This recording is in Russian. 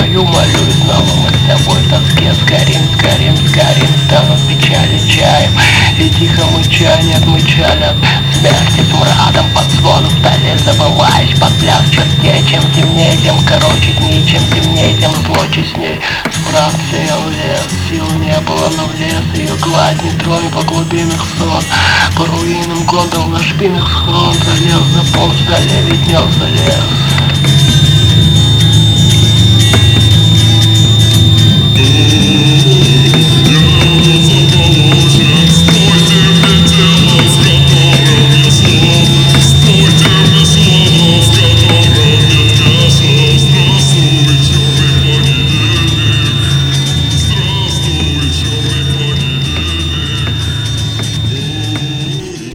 печаль мою, молюсь Снова мы с тобой в тоске Сгорим, сгорим, сгорим Станут печали чаем. И тихо мыча, нет мычали от смерти Смрадом под звон вдали Забываешь под пляс чертей Чем темнее, тем короче дни Чем темнее, тем зло честней. Смрад сеял лес Сил не было, но влез Ее гладь не тронь по глубинах сон По руинам годом на шпинах схрон Залез за пол, вдали виднелся лес